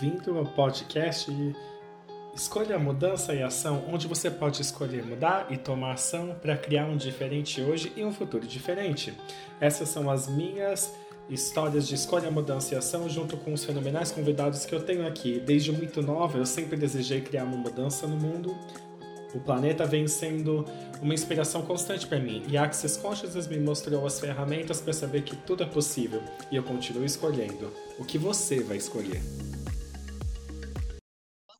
bem-vindo ao podcast Escolha Mudança e Ação, onde você pode escolher mudar e tomar ação para criar um diferente hoje e um futuro diferente. Essas são as minhas histórias de escolha, mudança e ação, junto com os fenomenais convidados que eu tenho aqui. Desde muito nova, eu sempre desejei criar uma mudança no mundo. O planeta vem sendo uma inspiração constante para mim e a Access Consciousness me mostrou as ferramentas para saber que tudo é possível e eu continuo escolhendo. O que você vai escolher?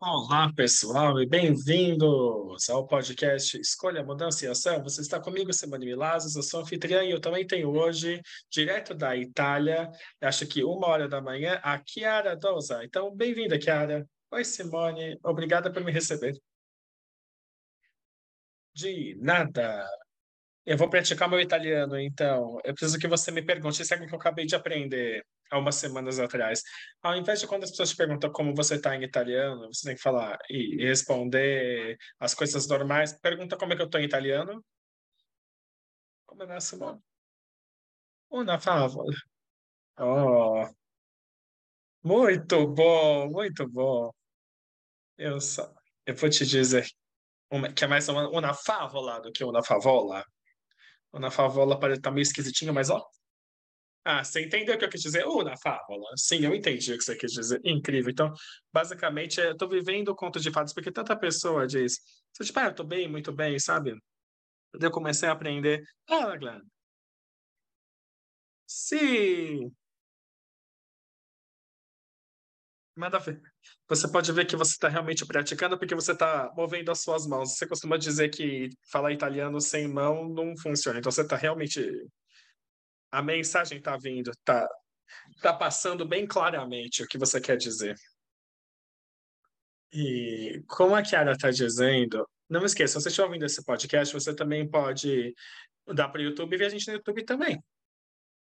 Olá, pessoal, e bem-vindos ao podcast Escolha, Mudança e Ação. Você está comigo, Simone Milazes, eu sou anfitriã e eu também tenho hoje, direto da Itália, acho que uma hora da manhã, a Chiara Dosa. Então, bem-vinda, Chiara. Oi, Simone, obrigada por me receber. De nada. Eu vou praticar meu italiano, então. Eu preciso que você me pergunte se é algo que eu acabei de aprender há umas semanas atrás. Ao invés de quando as pessoas te perguntam como você está em italiano, você tem que falar e responder as coisas normais. Pergunta como é que eu estou em italiano. Como é nosso nome? Una favola. Oh, muito bom, muito bom. Eu só, eu vou te dizer uma, que é mais uma, uma favola do que uma favola. Uma favola parece estar meio esquisitinha, mas ó, ah, você entendeu o que eu quis dizer? Uh, na fábula. Sim, eu entendi o que você quis dizer. Incrível. Então, basicamente, eu tô vivendo o conto de fadas, porque tanta pessoa diz, você tipo, ah, eu tô bem, muito bem, sabe? Eu comecei a aprender. Ah, Glenn. Sim. Manda ver. Você pode ver que você está realmente praticando porque você está movendo as suas mãos. Você costuma dizer que falar italiano sem mão não funciona. Então você está realmente a mensagem está vindo, está tá passando bem claramente o que você quer dizer. E como a Kiara está dizendo, não esqueça, se você estiver ouvindo esse podcast, você também pode dar para o YouTube e ver a gente no YouTube também.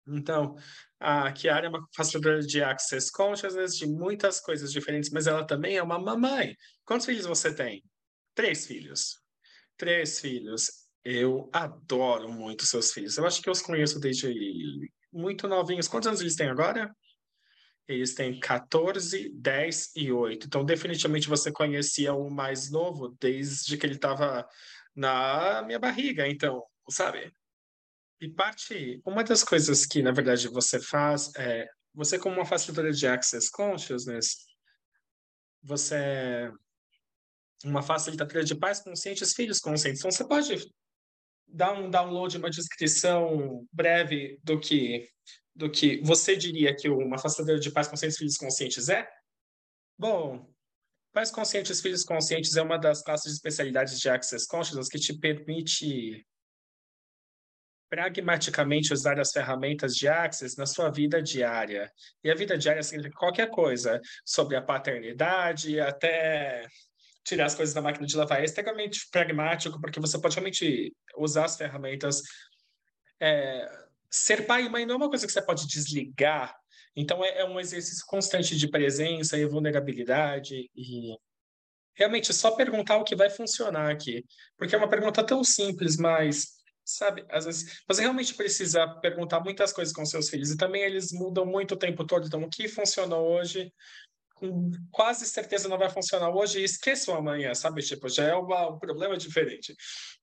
Então, a Kiara é uma facilitadora de Access Consciousness, de muitas coisas diferentes, mas ela também é uma mamãe. Quantos filhos você tem? Três filhos. Três filhos. Eu adoro muito seus filhos. Eu acho que eu os conheço desde muito novinhos. Quantos anos eles têm agora? Eles têm 14, 10 e 8. Então, definitivamente você conhecia o mais novo desde que ele estava na minha barriga. Então, sabe? E parte. Uma das coisas que, na verdade, você faz é. Você, como uma facilitadora de Access Consciousness, você uma facilitadora de pais conscientes, filhos conscientes. Então, você pode dar um download, uma descrição breve do que do que você diria que uma facilitadora de pais conscientes filhos conscientes é? Bom, pais conscientes filhos conscientes é uma das classes de especialidades de Access Consciousness que te permite pragmaticamente usar as ferramentas de Access na sua vida diária. E a vida diária significa qualquer coisa, sobre a paternidade, até tirar as coisas da máquina de lavar. É extremamente pragmático, porque você pode realmente usar as ferramentas. É, ser pai e mãe não é uma coisa que você pode desligar. Então, é, é um exercício constante de presença e vulnerabilidade. E realmente é só perguntar o que vai funcionar aqui. Porque é uma pergunta tão simples, mas sabe? Às vezes você realmente precisa perguntar muitas coisas com seus filhos e também eles mudam muito o tempo todo. Então, o que funcionou hoje quase certeza não vai funcionar hoje e esqueçam amanhã, sabe? Tipo, já é uma, um problema diferente.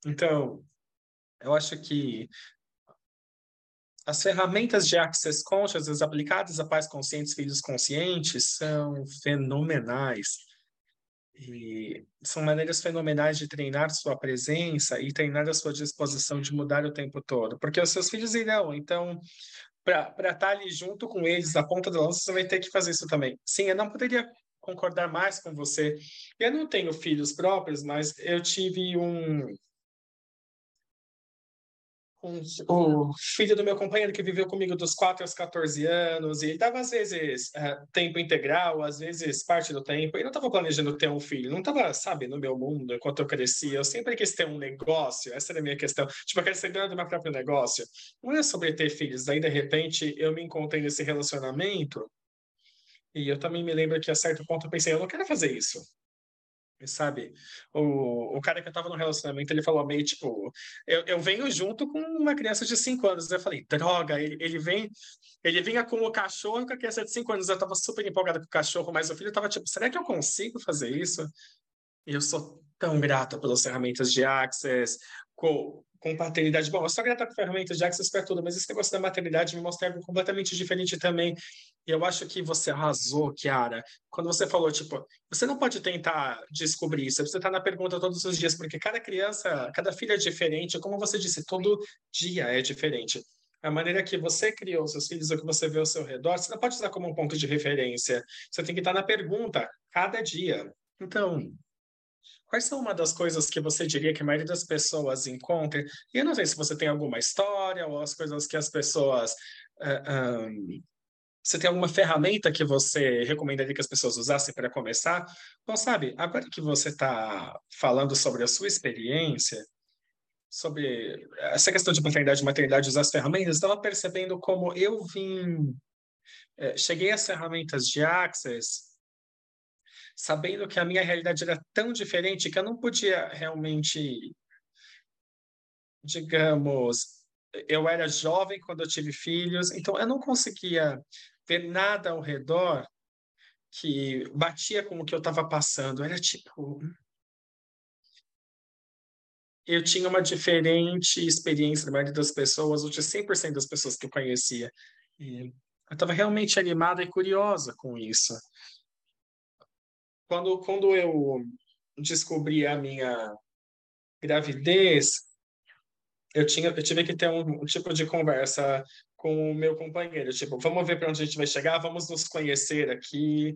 Então, eu acho que as ferramentas de Access Consciousness aplicadas a pais conscientes, filhos conscientes, são fenomenais. E são maneiras fenomenais de treinar sua presença e treinar a sua disposição de mudar o tempo todo. Porque os seus filhos irão. Então, para estar tá ali junto com eles, na ponta da lança, você vai ter que fazer isso também. Sim, eu não poderia concordar mais com você. Eu não tenho filhos próprios, mas eu tive um, um, o filho do meu companheiro que viveu comigo dos 4 aos 14 anos, e ele estava às vezes uh, tempo integral, às vezes parte do tempo, e não estava planejando ter um filho, não estava, sabe, no meu mundo, enquanto eu crescia, eu sempre quis ter um negócio, essa era a minha questão, tipo, eu quero ser dono do meu próprio negócio, não é sobre ter filhos, aí de repente eu me encontrei nesse relacionamento, e eu também me lembro que a certo ponto eu pensei, eu não quero fazer isso, sabe? O, o cara que eu tava no relacionamento, ele falou meio tipo, eu, eu venho junto com uma criança de 5 anos. Eu falei, droga, ele, ele vem, ele vinha com o cachorro com a criança de 5 anos. Eu tava super empolgada com o cachorro, mas o filho tava tipo, será que eu consigo fazer isso? E eu sou tão grata pelas ferramentas de Access, com, com paternidade. Bom, eu sou grata com ferramentas de Access para tudo, mas esse negócio da maternidade me mostra algo completamente diferente também. Eu acho que você arrasou, Kiara, quando você falou, tipo, você não pode tentar descobrir isso, você está na pergunta todos os dias, porque cada criança, cada filho é diferente, como você disse, todo dia é diferente. A maneira que você criou seus filhos, o que você vê ao seu redor, você não pode usar como um ponto de referência. Você tem que estar na pergunta, cada dia. Então, Quais são uma das coisas que você diria que a maioria das pessoas encontra? E eu não sei se você tem alguma história ou as coisas que as pessoas. Uh, eh, um, você tem alguma ferramenta que você recomendaria que as pessoas usassem para começar? Bom, sabe, agora que você está falando sobre a sua experiência, sobre essa questão de paternidade e maternidade, usar as ferramentas, estava percebendo como eu vim. Eh, cheguei às ferramentas de Access sabendo que a minha realidade era tão diferente que eu não podia realmente, digamos, eu era jovem quando eu tive filhos, então eu não conseguia ver nada ao redor que batia com o que eu estava passando. Era tipo. Eu tinha uma diferente experiência da maioria das pessoas, ou de 100% das pessoas que eu conhecia. E eu estava realmente animada e curiosa com isso. Quando, quando eu descobri a minha gravidez, eu, tinha, eu tive que ter um, um tipo de conversa com o meu companheiro, tipo, vamos ver para onde a gente vai chegar, vamos nos conhecer aqui,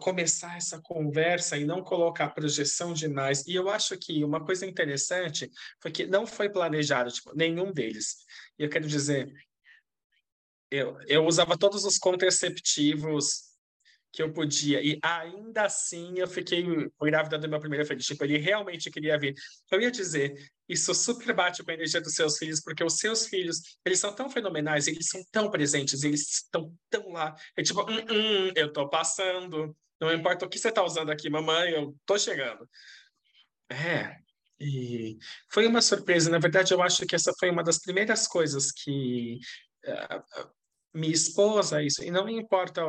começar essa conversa e não colocar projeção demais. E eu acho que uma coisa interessante foi que não foi planejado, tipo, nenhum deles. E eu quero dizer, eu, eu usava todos os contraceptivos que eu podia. E ainda assim eu fiquei grávida do meu primeiro filho. Tipo, ele realmente queria vir. Eu ia dizer, isso super bate com a energia dos seus filhos, porque os seus filhos, eles são tão fenomenais, eles são tão presentes, eles estão tão lá. É tipo, hum, hum, eu tô passando. Não importa o que você tá usando aqui, mamãe, eu tô chegando. É, e foi uma surpresa. Na verdade, eu acho que essa foi uma das primeiras coisas que uh, me expôs a isso. E não me importa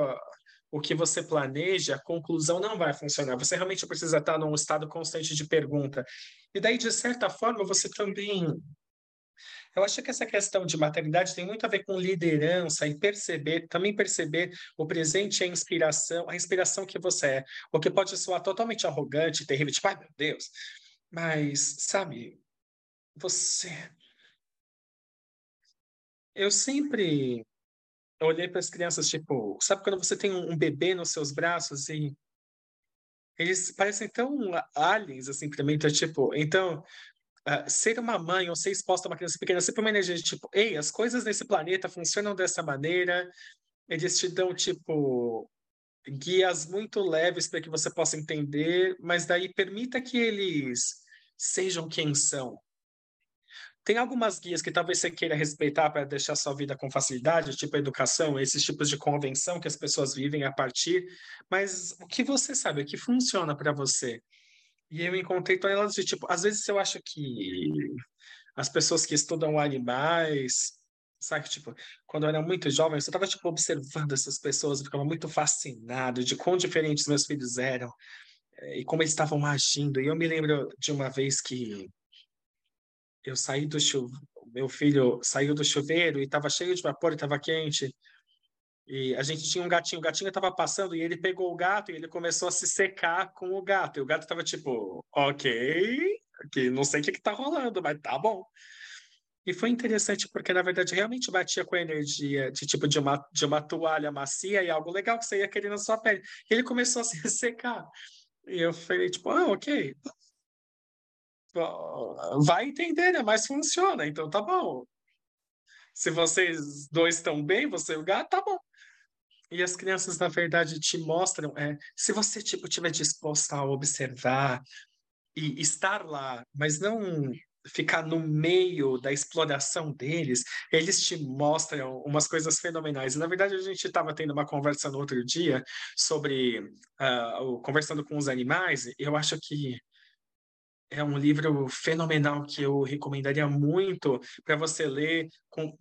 o que você planeja, a conclusão não vai funcionar. Você realmente precisa estar num estado constante de pergunta. E daí, de certa forma, você também. Eu acho que essa questão de maternidade tem muito a ver com liderança e perceber, também perceber o presente e a inspiração, a inspiração que você é. O que pode soar totalmente arrogante, terrível, tipo, ai meu Deus. Mas, sabe, você. Eu sempre eu olhei para as crianças, tipo, sabe quando você tem um bebê nos seus braços e eles parecem tão aliens, assim, para mim, então, tipo, então, uh, ser uma mãe ou ser exposta a uma criança pequena, sempre uma energia de, tipo, ei, as coisas nesse planeta funcionam dessa maneira, eles te dão, tipo, guias muito leves para que você possa entender, mas daí permita que eles sejam quem são, tem algumas guias que talvez você queira respeitar para deixar sua vida com facilidade, tipo educação, esses tipos de convenção que as pessoas vivem a partir, mas o que você sabe, o que funciona para você? E eu encontrei toneladas de tipo, às vezes eu acho que as pessoas que estudam animais, sabe, tipo, quando eu era muito jovem, eu estava tipo observando essas pessoas, eu ficava muito fascinado de quão diferentes meus filhos eram eh, e como eles estavam agindo. E eu me lembro de uma vez que eu saí do chuveiro, meu filho saiu do chuveiro e estava cheio de vapor estava quente. E a gente tinha um gatinho, o gatinho estava passando e ele pegou o gato e ele começou a se secar com o gato. E o gato estava tipo, ok, que não sei o que está rolando, mas tá bom. E foi interessante porque, na verdade, realmente batia com a energia de tipo de uma, de uma toalha macia e algo legal que você ia querer na sua pele. E ele começou a se secar. E eu falei, tipo, ah, ok, vai entender, né? Mas funciona, então tá bom. Se vocês dois estão bem, você e o gato, tá bom. E as crianças, na verdade, te mostram, é, se você tipo tiver disposto a observar e estar lá, mas não ficar no meio da exploração deles, eles te mostram umas coisas fenomenais. Na verdade, a gente estava tendo uma conversa no outro dia sobre uh, conversando com os animais. Eu acho que é um livro fenomenal que eu recomendaria muito para você ler com,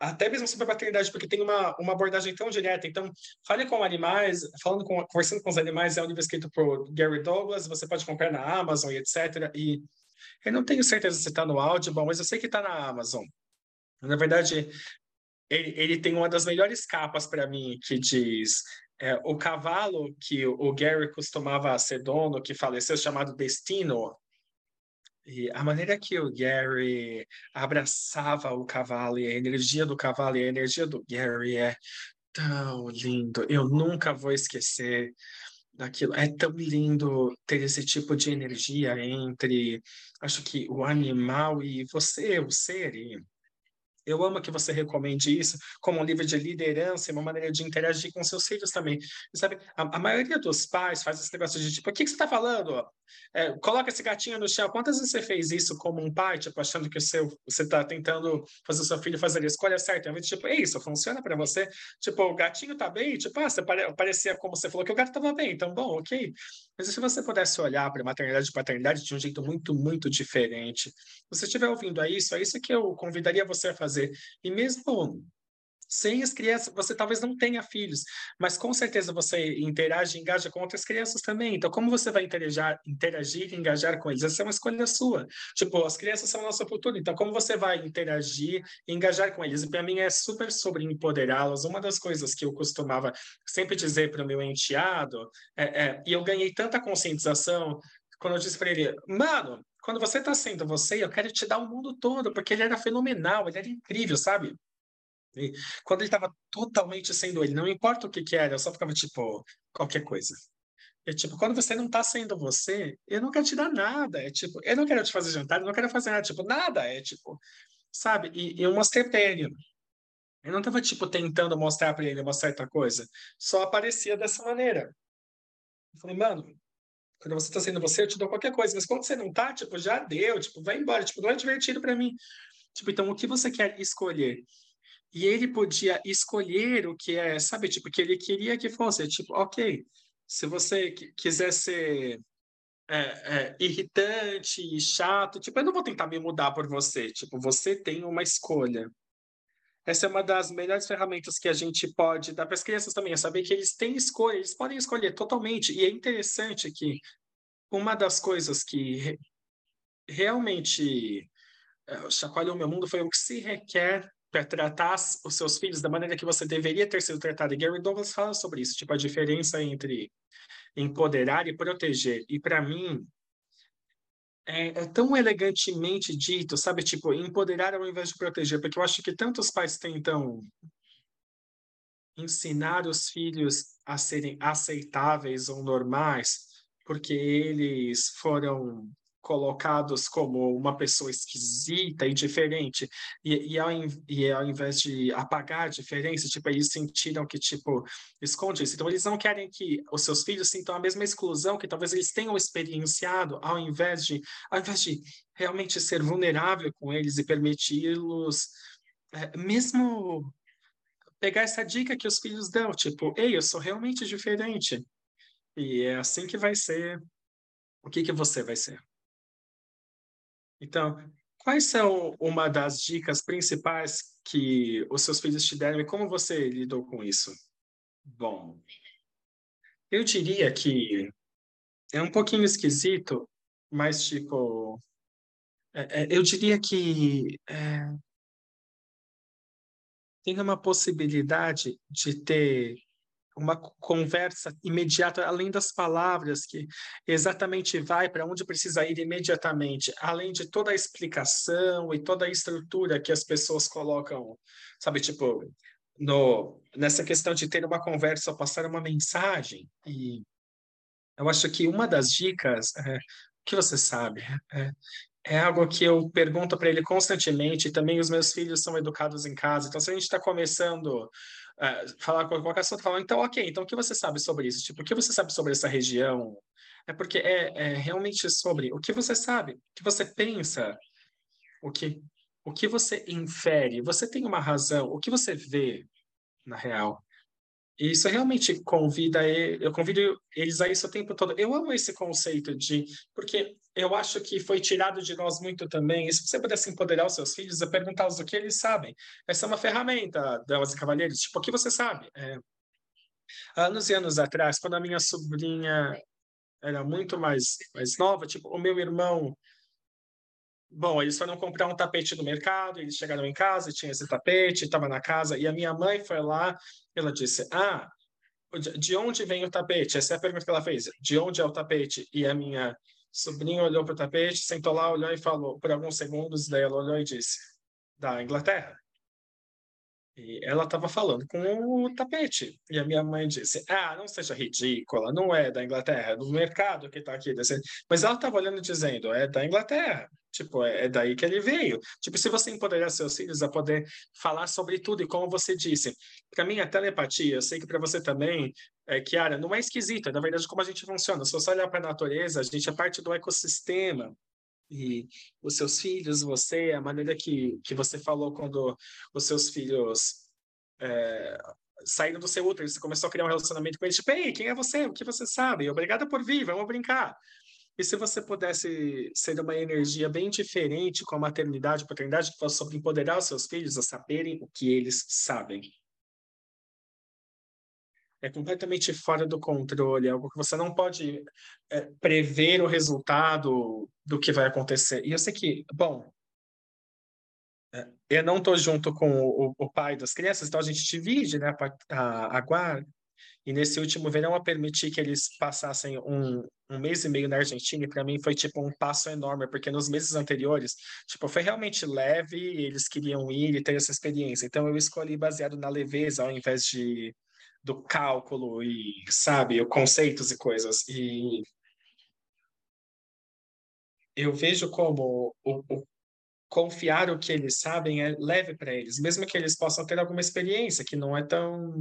até mesmo sobre a paternidade, porque tem uma, uma abordagem tão direta. Então, fale com animais, falando com, conversando com os animais, é um livro escrito por Gary Douglas, você pode comprar na Amazon e etc. E eu não tenho certeza se está no Audible, mas eu sei que está na Amazon. Na verdade, ele, ele tem uma das melhores capas para mim, que diz é, o cavalo que o Gary costumava ser dono, que faleceu, chamado Destino, e a maneira que o Gary abraçava o cavalo e a energia do cavalo e a energia do Gary é tão lindo. Eu nunca vou esquecer daquilo. É tão lindo ter esse tipo de energia entre, acho que o animal e você, o ser. E eu amo que você recomende isso como um livro de liderança e uma maneira de interagir com seus filhos também. E, sabe, a, a, maioria dos pais faz esse negócio de tipo, o que, que você está falando? É, coloca esse gatinho no chão. Quantas vezes você fez isso como um pai, tipo, achando que o seu, você está tentando fazer o seu filho fazer a escolha certa? Vez tipo, é isso, funciona para você? Tipo, o gatinho tá bem? Tipo, ah, você pare, parecia como você falou que o gato estava bem, então, bom, ok. Mas se você pudesse olhar para maternidade e paternidade de um jeito muito, muito diferente, se você estiver ouvindo isso, é isso que eu convidaria você a fazer. E mesmo sem as crianças, você talvez não tenha filhos, mas com certeza você interage e engaja com outras crianças também. Então, como você vai interagir, interagir e engajar com eles? Essa é uma escolha sua. Tipo, as crianças são o nosso futuro, então como você vai interagir e engajar com eles? E para mim é super sobre empoderá-los. Uma das coisas que eu costumava sempre dizer para o meu enteado, é, é, e eu ganhei tanta conscientização quando eu disse para ele, mano, quando você está sendo você, eu quero te dar o mundo todo, porque ele era fenomenal, ele era incrível, sabe? E quando ele estava totalmente sendo ele, não importa o que que era, eu só ficava tipo, qualquer coisa. É tipo, quando você não tá sendo você, eu não quero te dar nada. É tipo, eu não quero te fazer jantar, eu não quero fazer nada. Tipo, nada. É tipo, sabe? E, e eu mostrei pra ele. Eu não tava, tipo, tentando mostrar pra ele uma certa coisa. Só aparecia dessa maneira. Eu falei, mano, quando você tá sendo você, eu te dou qualquer coisa. Mas quando você não tá, tipo, já deu. Tipo, vai embora. Tipo, não é divertido para mim. Tipo, então, o que você quer escolher? E ele podia escolher o que é, sabe, tipo, que ele queria que fosse, tipo, ok, se você quiser ser é, é, irritante e chato, tipo, eu não vou tentar me mudar por você, tipo, você tem uma escolha. Essa é uma das melhores ferramentas que a gente pode dar para as crianças também, é saber que eles têm escolha, eles podem escolher totalmente. E é interessante que uma das coisas que realmente é, chacoalhou meu mundo foi o que se requer para tratar os seus filhos da maneira que você deveria ter sido tratado. E Gary Douglas fala sobre isso, tipo a diferença entre empoderar e proteger. E para mim é, é, tão elegantemente dito, sabe, tipo empoderar ao invés de proteger, porque eu acho que tantos pais tentam ensinar os filhos a serem aceitáveis ou normais, porque eles foram colocados como uma pessoa esquisita e diferente, e, e, ao, e ao invés de apagar a diferença, tipo, eles sentiram que, tipo, esconde isso. Então, eles não querem que os seus filhos sintam a mesma exclusão que talvez eles tenham experienciado, ao invés de, ao invés de realmente ser vulnerável com eles e permiti-los, é, mesmo pegar essa dica que os filhos dão, tipo, ei, eu sou realmente diferente. E é assim que vai ser. O que que você vai ser? Então, quais são uma das dicas principais que os seus filhos te deram e como você lidou com isso? Bom, eu diria que é um pouquinho esquisito, mas tipo, é, é, eu diria que é, tem uma possibilidade de ter uma conversa imediata, além das palavras, que exatamente vai para onde precisa ir imediatamente, além de toda a explicação e toda a estrutura que as pessoas colocam, sabe, tipo, no, nessa questão de ter uma conversa passar uma mensagem. E eu acho que uma das dicas, é, que você sabe, é, é algo que eu pergunto para ele constantemente, e também os meus filhos são educados em casa, então se a gente está começando uh, falar com qualquer assunto, falar, então, ok, então o que você sabe sobre isso? Tipo, o que você sabe sobre essa região? É porque é, é realmente sobre o que você sabe, o que você pensa, o que, o que você infere, você tem uma razão, o que você vê na real. E isso realmente convida, eu convido eles a isso o tempo todo. Eu amo esse conceito de, porque eu acho que foi tirado de nós muito também. E se você pudesse empoderar os seus filhos, a perguntá-los o que eles sabem. Essa é uma ferramenta, damas e cavalheiros, tipo, o que você sabe? É, anos e anos atrás, quando a minha sobrinha era muito mais, mais nova, tipo, o meu irmão Bom, eles foram comprar um tapete no mercado, eles chegaram em casa, tinha esse tapete, estava na casa, e a minha mãe foi lá, ela disse, ah, de onde vem o tapete? Essa é a pergunta que ela fez, de onde é o tapete? E a minha sobrinha olhou para o tapete, sentou lá, olhou e falou, por alguns segundos, daí ela olhou e disse, da Inglaterra. E ela estava falando com o tapete. E a minha mãe disse: Ah, não seja ridícula, não é da Inglaterra, é do mercado que está aqui. Mas ela estava olhando e dizendo: É da Inglaterra. Tipo, é, é, daí que ele veio. Tipo, se você empoderar seus filhos a poder falar sobre tudo, e como você disse, para mim a telepatia, eu sei que para você também, é, Kiara, não é esquisita, é, na verdade, como a gente funciona. Se você olhar para a natureza, a gente é parte do ecossistema. E os seus filhos, você, a maneira que, que você falou quando os seus filhos é, saíram do seu útero, você começou a criar um relacionamento com eles, tipo, ei, quem é você? O que você sabe? Obrigada por vir, vamos brincar. E se você pudesse ser uma energia bem diferente com a maternidade paternidade, que fosse sobre empoderar os seus filhos a saberem o que eles sabem? É completamente fora do controle, é algo que você não pode é, prever o resultado do que vai acontecer. E eu sei que, bom, é, eu não estou junto com o, o, pai das crianças, então a gente divide né, a, a, a guarda. E nesse último verão eu permiti que eles passassem um, um mês e meio na Argentina, e para mim foi tipo um passo enorme, porque nos meses anteriores, tipo, foi realmente leve, eles queriam ir e ter essa experiência. Então eu escolhi baseado na leveza ao invés de do cálculo e, sabe, conceitos e coisas. E eu vejo como o, o confiar o que eles sabem é leve para eles, mesmo que eles possam ter alguma experiência que não é tão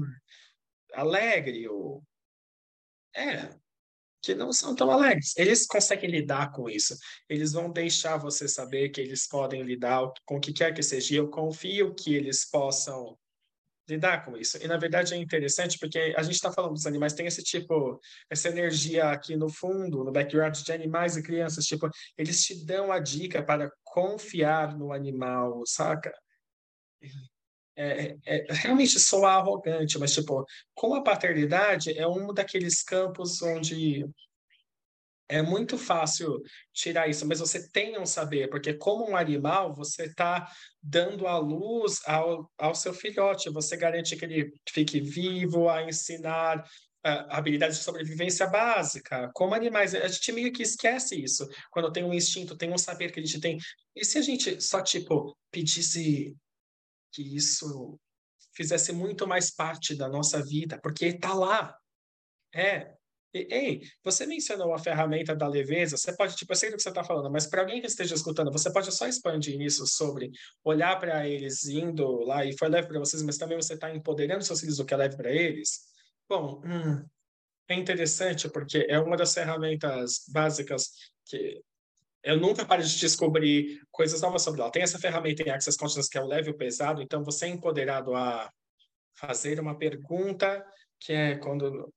alegre ou é que não são tão alegres. Eles conseguem lidar com isso. Eles vão deixar você saber que eles podem lidar com o que quer que seja. Eu confio que eles possam lidar com isso. E na verdade é interessante porque a gente está falando dos animais, tem esse tipo, essa energia aqui no fundo, no background de animais e crianças, tipo, eles te dão a dica para confiar no animal, saca? É, é, é realmente soa arrogante, mas tipo, com a paternidade é um daqueles campos onde é muito fácil tirar isso, mas você tem um saber, porque como um animal, você está dando a luz ao, ao seu filhote, você garante que ele fique vivo, a ensinar habilidade de sobrevivência básica. Como animais, a gente meio que esquece isso. Quando tem um instinto, tem um saber que a gente tem. E se a gente só, tipo, pedisse que isso fizesse muito mais parte da nossa vida, porque está lá. É. Ei, você mencionou a ferramenta da leveza, você pode, tipo, eu sei do que você está falando, mas para alguém que esteja escutando, você pode só expandir isso sobre olhar para eles indo lá e foi leve para vocês, mas também você está empoderando seus filhos do que é leve para eles? Bom, hum, é interessante porque é uma das ferramentas básicas que eu nunca paro de descobrir coisas novas sobre ela. Tem essa ferramenta em Access Consciousness que é o leve e o pesado, então você é empoderado a fazer uma pergunta que é quando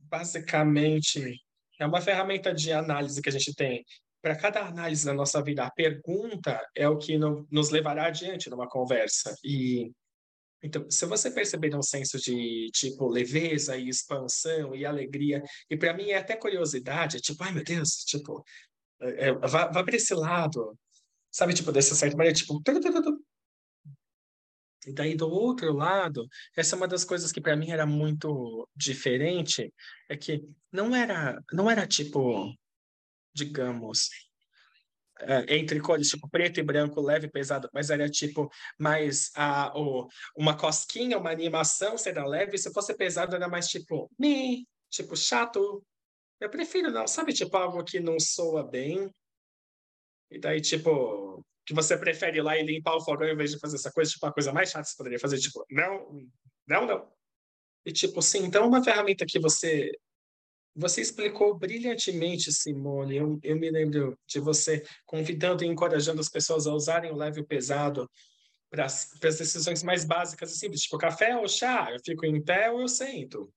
basicamente é uma ferramenta de análise que a gente tem. Para cada análise da nossa vida, a pergunta é o que no, nos levará adiante numa conversa. E então, se você perceber um senso de tipo leveza e expansão e alegria, e para mim é até curiosidade, tipo, ai meu Deus, tipo, é, vá, vá para esse lado, sabe? Tipo, dessa certa maneira, tipo. E daí do outro lado, essa é uma das coisas que para mim era muito diferente, é que não era, não era tipo, digamos, é, entre cores, tipo preto e branco, leve e pesado, mas era tipo mais a, o, uma cosquinha, uma animação será leve, se fosse pesado era mais tipo, me, tipo chato, eu prefiro não, sabe? Tipo, algo que não soa bem. E daí, tipo, que você prefere ir lá e limpar o fogão em vez de fazer essa coisa, tipo, uma coisa mais chata que você poderia fazer, tipo, não, não, não. E tipo, sim, então é uma ferramenta que você Você explicou brilhantemente, Simone. Eu, eu me lembro de você convidando e encorajando as pessoas a usarem o leve e o pesado para as decisões mais básicas e simples, tipo café ou chá, eu fico em pé ou eu sento.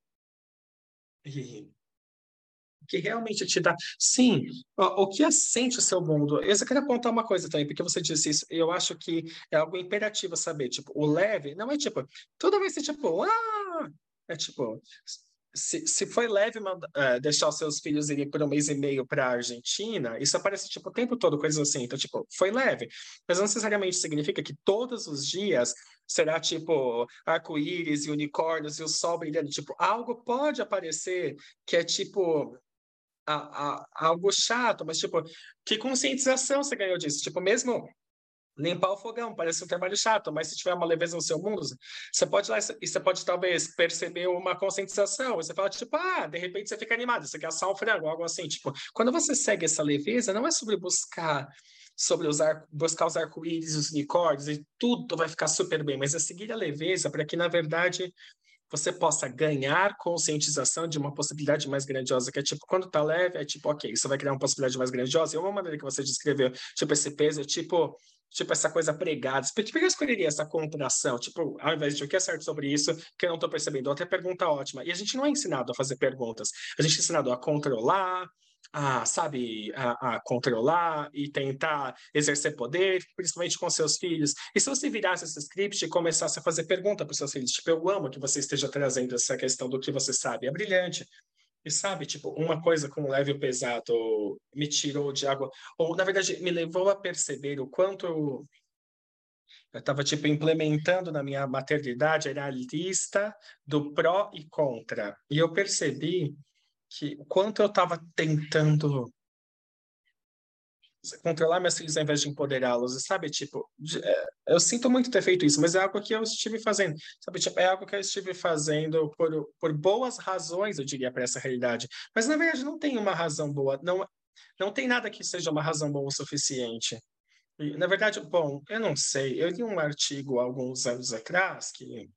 E que realmente te dá. Sim, o, que assente o seu mundo. Eu só queria apontar uma coisa também, porque você disse isso, eu acho que é algo imperativo saber. Tipo, o leve não é tipo, toda vez que tipo, ah! É tipo, se, se foi leve uh, deixar os seus filhos irem por um mês e meio para a Argentina, isso aparece tipo, o tempo todo, coisas assim. Então, tipo, foi leve. Mas não necessariamente significa que todos os dias será tipo arco-íris e unicórnios e o sol brilhando. Tipo, algo pode aparecer que é tipo a, a, algo chato, mas tipo, que conscientização você ganhou disso? Tipo, mesmo limpar o fogão, parece um trabalho chato, mas se tiver uma leveza no seu mundo, você pode lá e você pode talvez perceber uma conscientização. Você fala, tipo, ah, de repente você fica animado, você quer assar um frango, algo assim. Tipo, quando você segue essa leveza, não é sobre buscar sobre usar, buscar os arco-íris, os unicórnios, e tudo vai ficar super bem, mas é seguir a leveza para que, na verdade, você possa ganhar conscientização de uma possibilidade mais grandiosa, que é tipo, quando tá leve, é tipo, ok, isso vai criar uma possibilidade mais grandiosa. E uma maneira que você descreveu, tipo, esse peso, é tipo, tipo essa coisa pregada. Por que eu escolheria essa contração? Tipo, ao invés de o que é certo sobre isso, que eu não estou percebendo, outra pergunta ótima. E a gente não é ensinado a fazer perguntas, a gente é ensinado a controlar, a, sabe, a, a, controlar e tentar exercer poder, principalmente com seus filhos. E se você virasse esse script e começasse a fazer pergunta para os seus filhos, tipo, eu amo que você esteja trazendo essa questão do que você sabe, é brilhante. E sabe, tipo, uma coisa com leve pesado me tirou de água, ou na verdade me levou a perceber o quanto eu estava tipo implementando na minha maternidade era a lista do pró e contra. E eu percebi que o quanto eu estava tentando controlar meus filhos ao invés de empoderá-los, sabe, tipo, é, eu sinto muito ter feito isso, mas é algo que eu estive fazendo, sabe, tipo, é algo que eu estive fazendo por, por boas razões, eu diria, para essa realidade, mas na verdade não tem uma razão boa, não, não tem nada que seja uma razão boa o suficiente. E, na verdade, bom, eu não sei, eu li um artigo alguns anos atrás que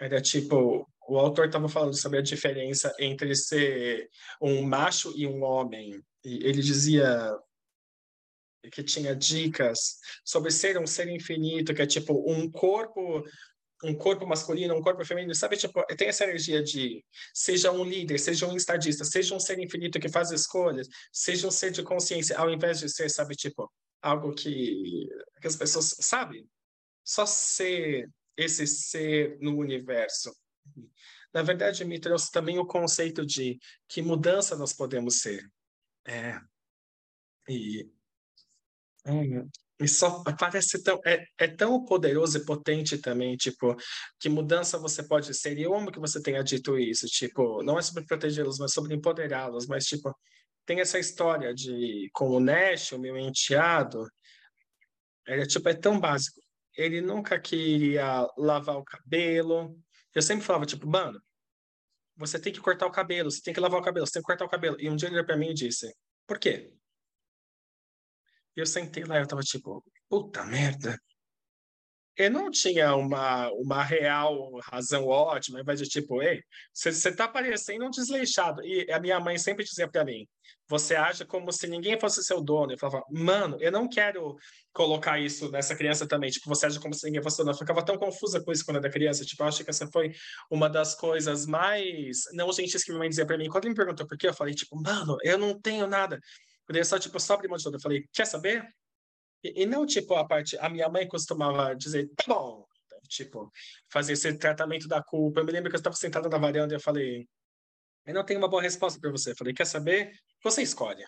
era tipo, o autor estava falando sobre a diferença entre ser um macho e um homem. E ele dizia que tinha dicas sobre ser um ser infinito, que é tipo um corpo um corpo masculino, um corpo feminino, sabe? Tipo, tem essa energia de seja um líder, seja um estadista, seja um ser infinito que faz escolhas, seja um ser de consciência, ao invés de ser, sabe, tipo, algo que, que as pessoas, sabe? Só ser esse ser no universo. Na verdade, me trouxe também o conceito de que mudança nós podemos ser. É. E, e só parece tão é, é tão poderoso e potente também, tipo, que mudança você pode ser. E eu amo que você tenha dito isso, tipo, não é sobre protegê-los, mas sobre empoderá-los, mas tipo, tem essa história de com o Nash, o meu enteado, é tipo é tão básico ele nunca queria lavar o cabelo. Eu sempre falava, tipo, mano, você tem que cortar o cabelo, você tem que lavar o cabelo, você tem que cortar o cabelo. E um dia ele olhou pra mim e disse, por quê? E eu sentei lá e eu tava tipo, puta merda. Eu não tinha uma, uma real razão ótima, invés de tipo, ei, você tá parecendo um desleixado. E a minha mãe sempre dizia para mim, você age como se ninguém fosse seu dono. Eu falava, mano, eu não quero colocar isso nessa criança também. Tipo, você age como se ninguém fosse seu dono. Eu ficava tão confusa com isso quando era criança. Tipo, eu acho que essa foi uma das coisas mais não gentis que minha mãe dizia para mim. Quando me perguntou por quê, eu falei, tipo, mano, eu não tenho nada. Eu só, tipo, só abrir mão de. Eu falei, quer saber? E, e, não, tipo, a parte. A minha mãe costumava dizer, tá bom, tipo, fazer esse tratamento da culpa. Eu me lembro que eu estava sentada na varanda e eu falei, eu não tenho uma boa resposta para você. Eu falei, quer saber? Você escolhe.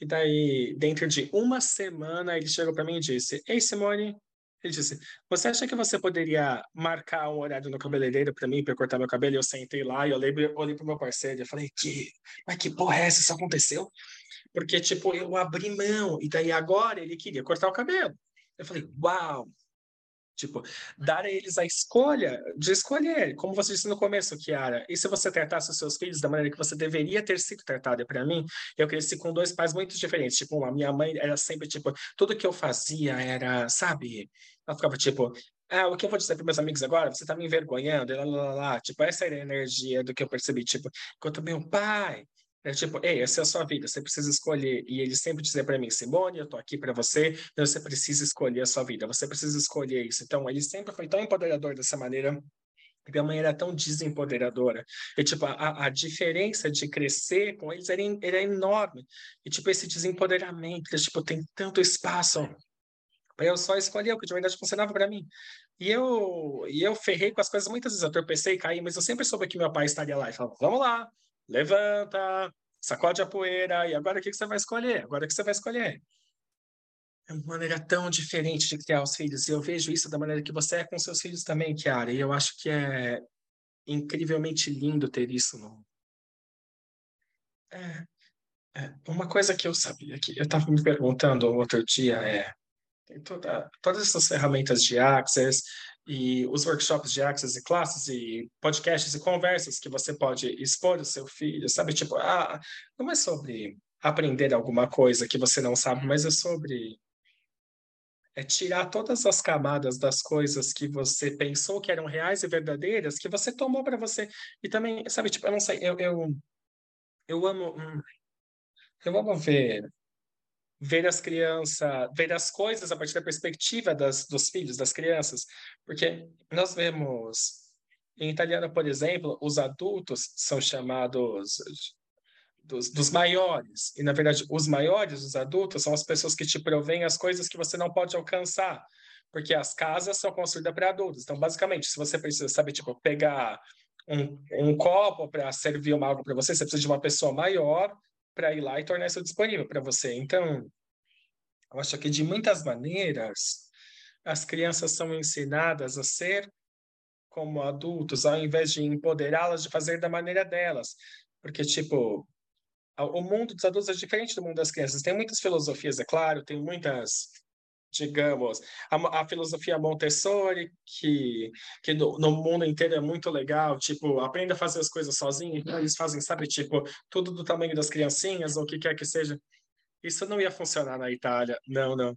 E daí, dentro de uma semana, ele chegou para mim e disse: Ei, Simone, ele disse: Você acha que você poderia marcar um horário no cabeleireiro para mim, para cortar meu cabelo? E eu sentei lá e eu olhei, olhei o meu parceiro e falei: que, Mas que porra é essa? Isso aconteceu? Porque, tipo, eu abri mão. E daí agora ele queria cortar o cabelo. Eu falei: Uau! Tipo, dar a eles a escolha de escolher, como você disse no começo, Kiara. E se você tratasse os seus filhos da maneira que você deveria ter sido tratada? Para mim, eu cresci com dois pais muito diferentes. Tipo, a minha mãe era sempre, tipo, tudo que eu fazia era, sabe? Ela ficava, tipo, ah, o que eu vou dizer para meus amigos agora? Você tá me envergonhando, lá, lá, lá, Tipo, essa era a energia do que eu percebi. Tipo, enquanto meu pai é tipo, ei, essa é a sua vida, você precisa escolher. E ele sempre dizia para mim, Simone, eu tô aqui para você, então você precisa escolher a sua vida, você precisa escolher isso. Então, ele sempre foi tão empoderador dessa maneira, e minha mãe era tão desempoderadora. E, tipo, a, a diferença de crescer com eles era, era enorme. E, tipo, esse desempoderamento, tipo, tem tanto espaço para eu só escolher o que de verdade funcionava para mim. E eu, e eu ferrei com as coisas muitas vezes, eu tropecei e caí, mas eu sempre soube que meu pai estaria lá e falava, vamos lá, levanta, sacode a poeira, e agora o que, que você vai escolher? Agora o que você vai escolher? É uma maneira tão diferente de criar os filhos, e eu vejo isso da maneira que você é com seus filhos também, Kiara, e eu acho que é incrivelmente lindo ter isso no... É, é, uma coisa que eu sabia, que eu estava me perguntando outro dia, é toda, todas essas ferramentas de Access, e os workshops de Access e classes e podcasts e conversas que você pode expor o seu filho, sabe? Tipo, ah, não é sobre aprender alguma coisa que você não sabe, mas é sobre é tirar todas as camadas das coisas que você pensou que eram reais e verdadeiras, que você tomou para você. E também, sabe, tipo, eu não sei, eu, eu, eu amo. Hum, eu amo ver ver as crianças, ver as coisas a partir da perspectiva das, dos filhos, das crianças, porque nós vemos em italiano, por exemplo, os adultos são chamados dos, dos maiores, e na verdade os maiores, os adultos, são as pessoas que te provêm as coisas que você não pode alcançar, porque as casas são construídas para adultos. Então, basicamente, se você precisa, saber, tipo, pegar um, um copo para servir uma água para você, você precisa de uma pessoa maior para ir lá e tornar isso disponível para você. Então, eu acho que de muitas maneiras as crianças são ensinadas a ser como adultos, ao invés de empoderá-las de fazer da maneira delas. Porque, tipo, o mundo dos adultos é diferente do mundo das crianças. Tem muitas filosofias, é claro, tem muitas digamos, a, a, filosofia Montessori, que, que no, no, mundo inteiro é muito legal, tipo, aprenda a fazer as coisas sozinho, então eles fazem, sabe, tipo, tudo do tamanho das criancinhas, ou o que quer que seja. Isso não ia funcionar na Itália, não, não.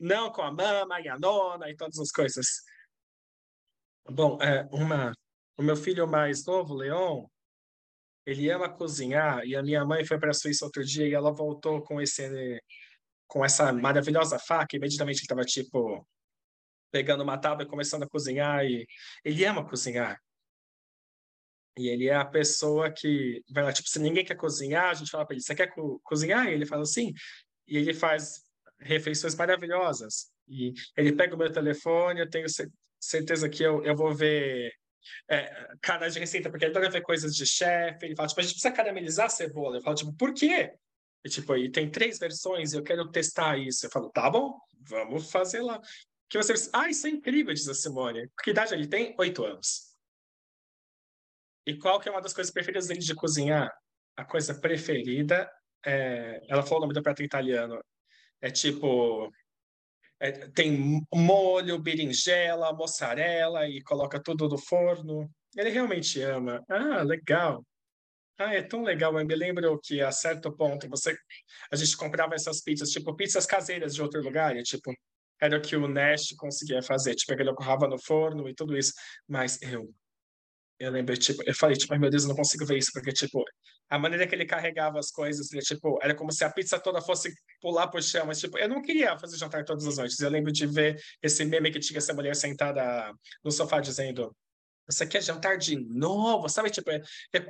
Não com a mama e a nona e todas as coisas. Bom, é, uma, o meu filho mais novo, Leon, ele ama cozinhar, e a minha mãe foi para a Suíça outro dia e ela voltou com esse com essa maravilhosa faca, imediatamente ele estava, tipo, pegando uma tábua e começando a cozinhar, e ele ama cozinhar. E ele é a pessoa que vai lá, tipo, se ninguém quer cozinhar, a gente fala para ele, você quer co cozinhar? E ele fala assim, e ele faz refeições maravilhosas. E ele pega o meu telefone, eu tenho certeza que eu, eu vou ver é, canais de receita, porque ele adora ver coisas de chefe. Ele fala, tipo, a gente precisa caramelizar a cebola. Eu falo, tipo, por quê? E, tipo, aí tem três versões eu quero testar isso. Eu falo, tá bom, vamos fazer lá. Que você ah, isso é incrível, diz a Simone. Que idade ele tem? Oito anos. E qual que é uma das coisas preferidas dele de cozinhar? A coisa preferida é... Ela falou o nome do prato italiano. É tipo... É, tem molho, berinjela, mozzarella e coloca tudo no forno. Ele realmente ama. Ah, legal. Ah, é tão legal. Eu me lembro que a certo ponto você, a gente comprava essas pizzas, tipo pizzas caseiras de outro lugar, e, tipo era o que o Nash conseguia fazer, tipo ele colocava no forno e tudo isso. Mas eu, eu lembro, tipo, eu falei, tipo, meu Deus, eu não consigo ver isso porque tipo a maneira que ele carregava as coisas, ele, tipo, era como se a pizza toda fosse pular pro chão, mas tipo, eu não queria fazer jantar todas as noites. Eu lembro de ver esse meme que tinha essa mulher sentada no sofá dizendo você quer jantar de novo? Sabe, tipo, eu,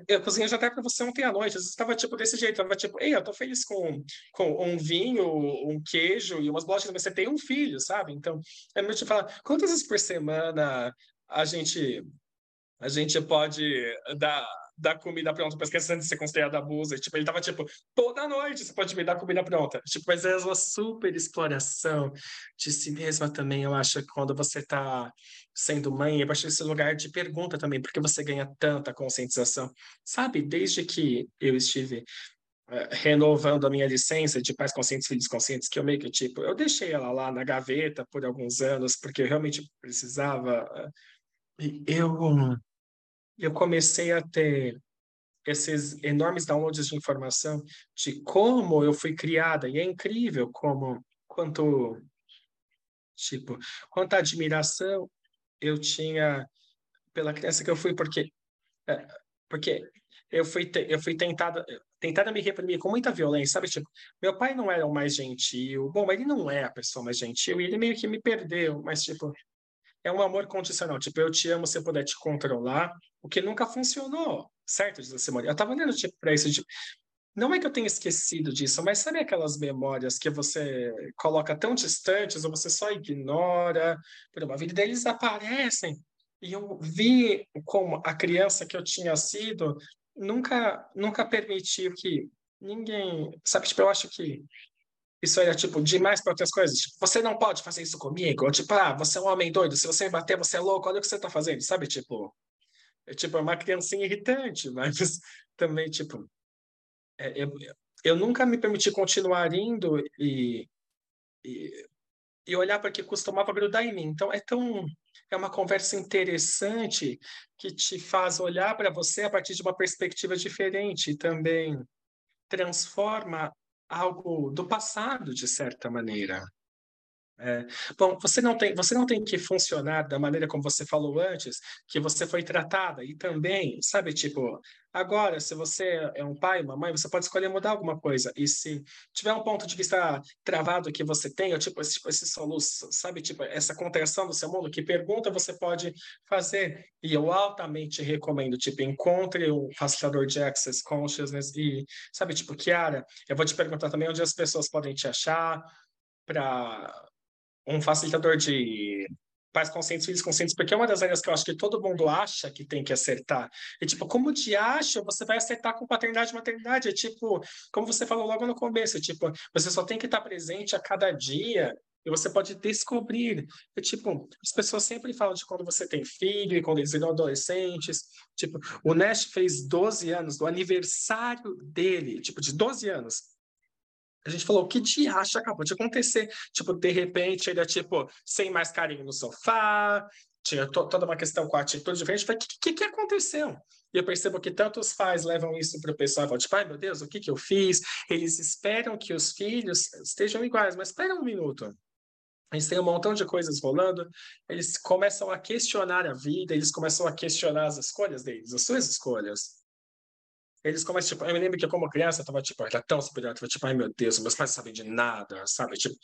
eu cozinhei jantar para você ontem à noite. Vezes estava, tipo, desse jeito. Estava, tipo, ei, eu tô feliz com, com um vinho, um queijo e umas bolachas, você tem um filho, sabe? Então, é muito tipo, falar, quantas vezes por semana a gente, a gente pode dar dar comida pronta para antes de ser considerada abuso. E, tipo, ele tava tipo, toda noite você pode me dar comida pronta. Tipo, mas é uma super exploração de si mesma também, eu acho, quando você está sendo mãe, a partir desse lugar de pergunta também, porque você ganha tanta conscientização. Sabe, desde que eu estive uh, renovando a minha licença de pais conscientes, filhos conscientes, que eu meio que, tipo, eu deixei ela lá na gaveta por alguns anos, porque eu realmente precisava. Uh, eu eu comecei a ter esses enormes downloads de informação de como eu fui criada e é incrível como quanto Tipo, quanta admiração eu tinha pela criança que eu fui, porque, é, porque eu fui, eu fui tentada, tentada me reprimir com muita violência, sabe? Tipo, meu pai não era o mais gentil, bom, ele não é a pessoa mais gentil, e ele meio que me perdeu, mas, tipo, é um amor condicional, tipo, eu te amo se eu puder te controlar, o que nunca funcionou, certo, diz a Simone? Eu tava olhando, tipo, pra isso, tipo, não é que eu tenha esquecido disso, mas sabe aquelas memórias que você coloca tão distantes ou você só ignora por uma vida, eles aparecem. E eu vi como a criança que eu tinha sido nunca nunca permitiu que ninguém, sabe, tipo, eu acho que isso era tipo demais para outras coisas. Tipo, você não pode fazer isso comigo. Ou tipo, ah, você é um homem doido. Se você me bater, você é louco. Olha o que você tá fazendo, sabe? Tipo, é tipo é uma criancinha irritante, mas também tipo eu, eu nunca me permiti continuar indo e, e, e olhar para que costumava grudar em mim. Então, é tão. É uma conversa interessante que te faz olhar para você a partir de uma perspectiva diferente e também transforma algo do passado, de certa maneira. É. Bom, você não tem, você não tem que funcionar da maneira como você falou antes, que você foi tratada e também, sabe, tipo, agora, se você é um pai, uma mãe, você pode escolher mudar alguma coisa. E se tiver um ponto de vista travado que você ou tipo, esse, esse soluço, sabe, tipo, essa contração do seu mundo, que pergunta você pode fazer. E eu altamente recomendo, tipo, encontre um facilitador de Access Consciousness e, sabe, tipo, Kiara, eu vou te perguntar também onde as pessoas podem te achar para um facilitador de pais conscientes, filhos conscientes, porque é uma das áreas que eu acho que todo mundo acha que tem que acertar. E, tipo, como de acha, você vai acertar com paternidade e maternidade? É tipo, como você falou logo no começo, tipo, você só tem que estar presente a cada dia e você pode descobrir. É, tipo, as pessoas sempre falam de quando você tem filho e quando eles viram adolescentes. Tipo, o Nash fez 12 anos, do aniversário dele, tipo, de 12 anos a gente falou, o que diacho acabou de acontecer? Tipo, de repente, ele é, tipo, sem mais carinho no sofá, tinha to toda uma questão com a atitude diferente. Eu falei, o que, que, que aconteceu? E eu percebo que tantos pais levam isso para o pessoal e falam, tipo, ai meu Deus, o que, que eu fiz? Eles esperam que os filhos estejam iguais, mas espera um minuto. Eles têm um montão de coisas rolando, eles começam a questionar a vida, eles começam a questionar as escolhas deles, as suas escolhas. Eles começam, tipo, eu me lembro que como criança eu tava, tipo, era tão superior, eu tava, tipo, ai meu Deus, meus pais sabem de nada, sabe? Tipo,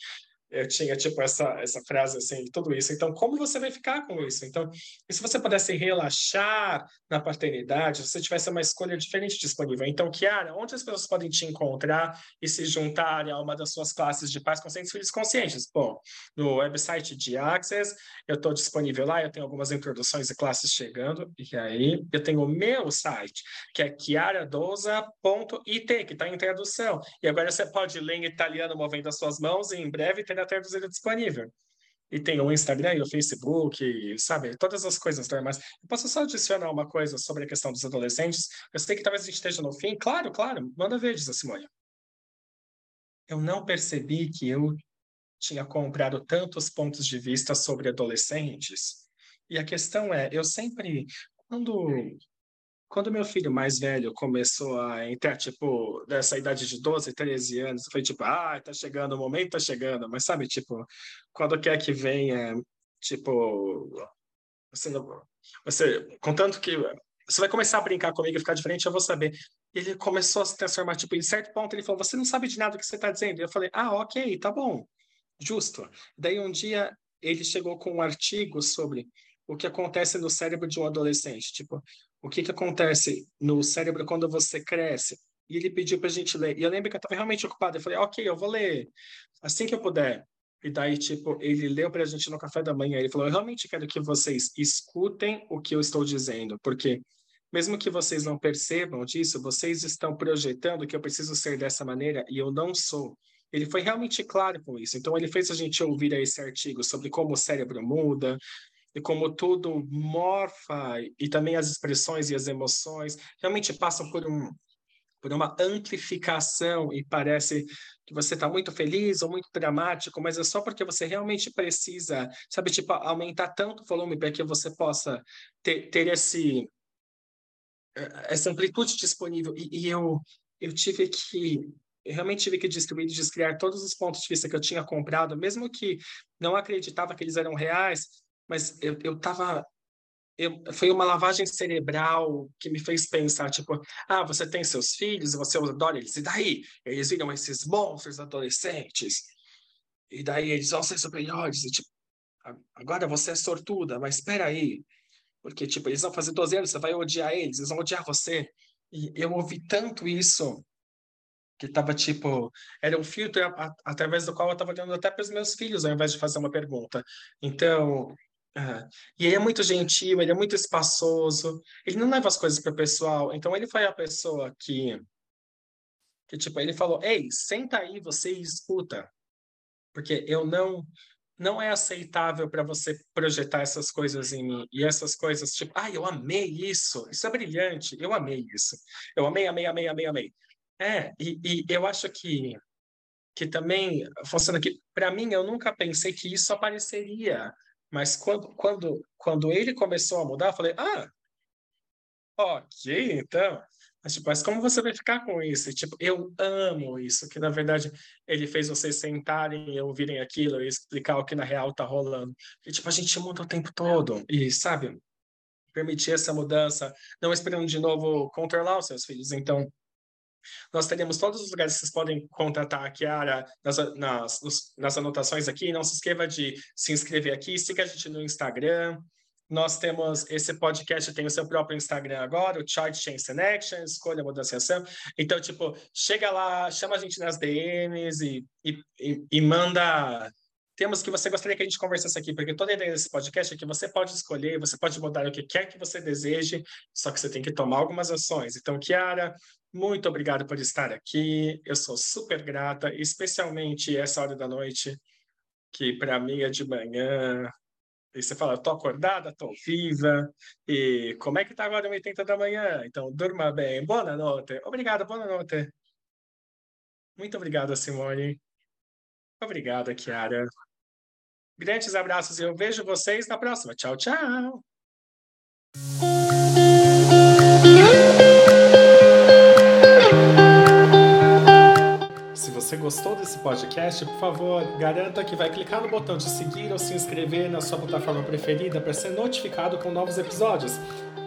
eu tinha tipo essa essa frase assim, tudo isso. Então, como você vai ficar com isso? Então, e se você pudesse relaxar na paternidade, se você tivesse uma escolha diferente disponível. Então, Kiara, onde as pessoas podem te encontrar e se juntar a uma das suas classes de pais conscientes filhos conscientes? Bom, no website de Access, eu estou disponível lá, eu tenho algumas introduções e classes chegando, e aí eu tenho o meu site, que é chiaradoza.it, que está em tradução. E agora você pode ler em italiano movendo as suas mãos e em breve terá traduzida disponível. E tem o Instagram e o Facebook, sabe, todas as coisas normais. Eu posso só adicionar uma coisa sobre a questão dos adolescentes? Eu sei que talvez a gente esteja no fim. Claro, claro, manda ver, diz a Simone. Eu não percebi que eu tinha comprado tantos pontos de vista sobre adolescentes. E a questão é, eu sempre, quando quando meu filho mais velho começou a entrar, tipo, dessa idade de 12, 13 anos, foi tipo, ah, tá chegando, o momento tá chegando, mas sabe, tipo, quando quer que venha, tipo, você, você contanto que você vai começar a brincar comigo e ficar diferente, eu vou saber. Ele começou a se transformar, tipo, em certo ponto ele falou, você não sabe de nada que você tá dizendo. E eu falei, ah, ok, tá bom, justo. Daí um dia ele chegou com um artigo sobre o que acontece no cérebro de um adolescente. Tipo, o que, que acontece no cérebro quando você cresce. E ele pediu para a gente ler. E eu lembro que eu estava realmente ocupado. Eu falei, ok, eu vou ler assim que eu puder. E daí, tipo, ele leu para a gente no café da manhã. Ele falou, eu realmente quero que vocês escutem o que eu estou dizendo, porque mesmo que vocês não percebam disso, vocês estão projetando que eu preciso ser dessa maneira e eu não sou. Ele foi realmente claro com isso. Então, ele fez a gente ouvir esse artigo sobre como o cérebro muda, e como tudo morfa e também as expressões e as emoções realmente passam por um por uma amplificação e parece que você está muito feliz ou muito dramático, mas é só porque você realmente precisa, sabe, tipo, aumentar tanto o volume para que você possa ter, ter esse essa amplitude disponível. E, e eu eu tive que eu realmente tive que destruir e descriar todos os pontos de vista que eu tinha comprado, mesmo que não acreditava que eles eram reais, mas eu, eu tava eu, foi uma lavagem cerebral que me fez pensar, tipo, ah, você tem seus filhos, você adora eles, e daí? Eles viram esses monstros adolescentes, e daí eles vão ser superiores, e tipo, agora você é sortuda, mas espera aí, porque, tipo, eles vão fazer 12 anos, você vai odiar eles, eles vão odiar você. E eu ouvi tanto isso, que tava, tipo, era um filtro através do qual eu tava olhando até para os meus filhos, ao invés de fazer uma pergunta. Então, E ele é muito gentil, ele é muito espaçoso, ele não leva as coisas para o pessoal. Então ele foi a pessoa que, que tipo, ele falou: "Ei, senta aí, você escuta". Porque eu não não é aceitável para você projetar essas coisas em mim. E essas coisas, tipo, ah, eu amei isso, isso é brilhante, eu amei isso. Eu amei, amei, amei, amei, amei. É, e, e eu acho que que também funciona aqui. Para mim, eu nunca pensei que isso apareceria mas quando, quando, quando ele começou a mudar, eu falei, ah, ok, então. Mas, tipo, mas como você vai ficar com isso? E, tipo, eu amo isso, que na verdade ele fez vocês sentarem e ouvirem aquilo e explicar o que na real tá rolando. E, tipo, a gente muda o tempo todo. E, sabe, permitir essa mudança, não esperando de novo controlar os seus filhos. Então, nós teremos todos os lugares que vocês podem contatar a Kiara nas, nas, nas anotações aqui. Não se esqueça de se inscrever aqui, siga a gente no Instagram. Nós temos esse podcast, tem o seu próprio Instagram agora, o Chart Change Connection, escolha mudança ação. Então, tipo, chega lá, chama a gente nas DMs e, e, e, e manda temos que você gostaria que a gente conversasse aqui, porque toda a ideia desse podcast é que você pode escolher, você pode mudar o que quer que você deseje, só que você tem que tomar algumas ações. Então, Kiara, muito obrigado por estar aqui. Eu sou super grata, especialmente essa hora da noite, que para mim é de manhã. E você fala, tô acordada, tô viva. E como é que tá agora 80 da manhã? Então, durma bem. Boa noite. Obrigado, boa noite. Muito obrigado, Simone. Obrigada, Kiara. Grandes abraços e eu vejo vocês na próxima. Tchau, tchau. Você gostou desse podcast, por favor, garanta que vai clicar no botão de seguir ou se inscrever na sua plataforma preferida para ser notificado com novos episódios.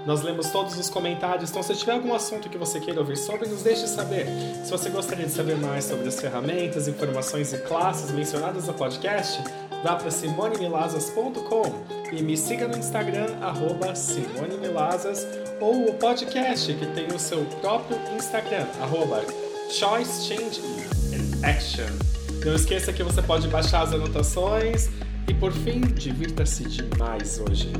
Nós lemos todos os comentários, então se tiver algum assunto que você queira ouvir sobre, nos deixe saber. Se você gostaria de saber mais sobre as ferramentas, informações e classes mencionadas no podcast, vá para simonemilazas.com e me siga no Instagram, arroba simonemilazas, ou o podcast, que tem o seu próprio Instagram, arroba Choice Change in Action. Não esqueça que você pode baixar as anotações e, por fim, divirta-se demais hoje.